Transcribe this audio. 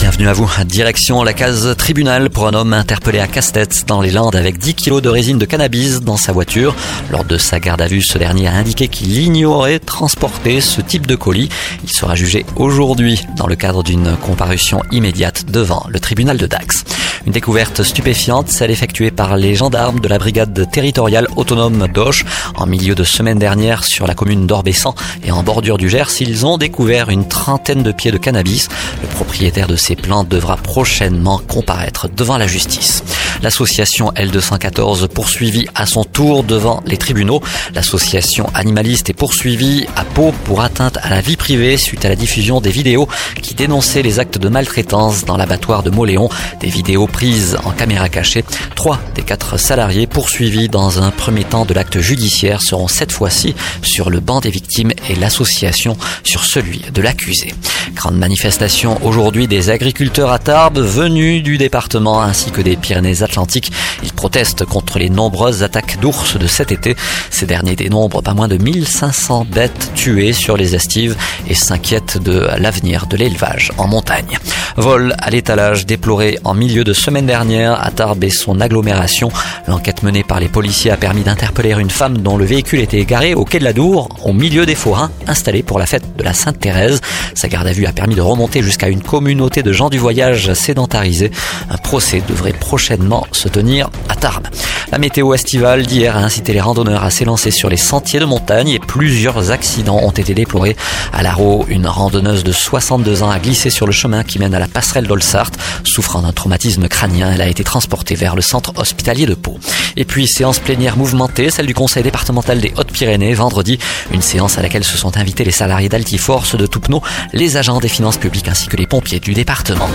Bienvenue à vous. Direction la case tribunal pour un homme interpellé à Castet dans les Landes avec 10 kilos de résine de cannabis dans sa voiture. Lors de sa garde à vue, ce dernier a indiqué qu'il ignorait transporter ce type de colis. Il sera jugé aujourd'hui dans le cadre d'une comparution immédiate devant le tribunal de Dax. Une découverte stupéfiante, celle effectuée par les gendarmes de la brigade territoriale autonome d'Auch en milieu de semaine dernière sur la commune d'Orbessan et en bordure du Gers. Ils ont découvert une trentaine de pieds de cannabis. Le propriétaire de ces devra prochainement comparaître devant la justice. L'association L214 poursuivie à son tour devant les tribunaux. L'association animaliste est poursuivie à Pau pour atteinte à la vie privée suite à la diffusion des vidéos qui dénonçaient les actes de maltraitance dans l'abattoir de Moléon. Des vidéos prises en caméra cachée. Trois des quatre salariés poursuivis dans un premier temps de l'acte judiciaire seront cette fois-ci sur le banc des victimes et l'association sur celui de l'accusé. Grande manifestation aujourd'hui des agriculteurs à Tarbes venus du département ainsi que des Pyrénées-Atlantiques. Ils protestent contre les nombreuses attaques d'ours de cet été. Ces derniers dénombrent pas moins de 1500 bêtes tuées sur les estives et s'inquiètent de l'avenir de l'élevage en montagne. Vol à l'étalage déploré en milieu de semaine dernière à Tarbes et son agglomération. L'enquête menée par les policiers a permis d'interpeller une femme dont le véhicule était égaré au quai de la Dour, au milieu des forains installés pour la fête de la Sainte-Thérèse. Sa garde à vue a permis de remonter jusqu'à une communauté de gens du voyage sédentarisés. Un procès devrait prochainement se tenir à Tarbes. La météo estivale d'hier a incité les randonneurs à s'élancer sur les sentiers de montagne et plusieurs accidents ont été déplorés. À Larro, une randonneuse de 62 ans a glissé sur le chemin qui mène à la passerelle d'Olsart. Souffrant d'un traumatisme crânien, elle a été transportée vers le centre hospitalier de Pau. Et puis, séance plénière mouvementée, celle du conseil départemental des Hautes-Pyrénées, vendredi. Une séance à laquelle se sont invités les salariés d'Altiforce de Toupneau, les des finances publiques ainsi que les pompiers du département.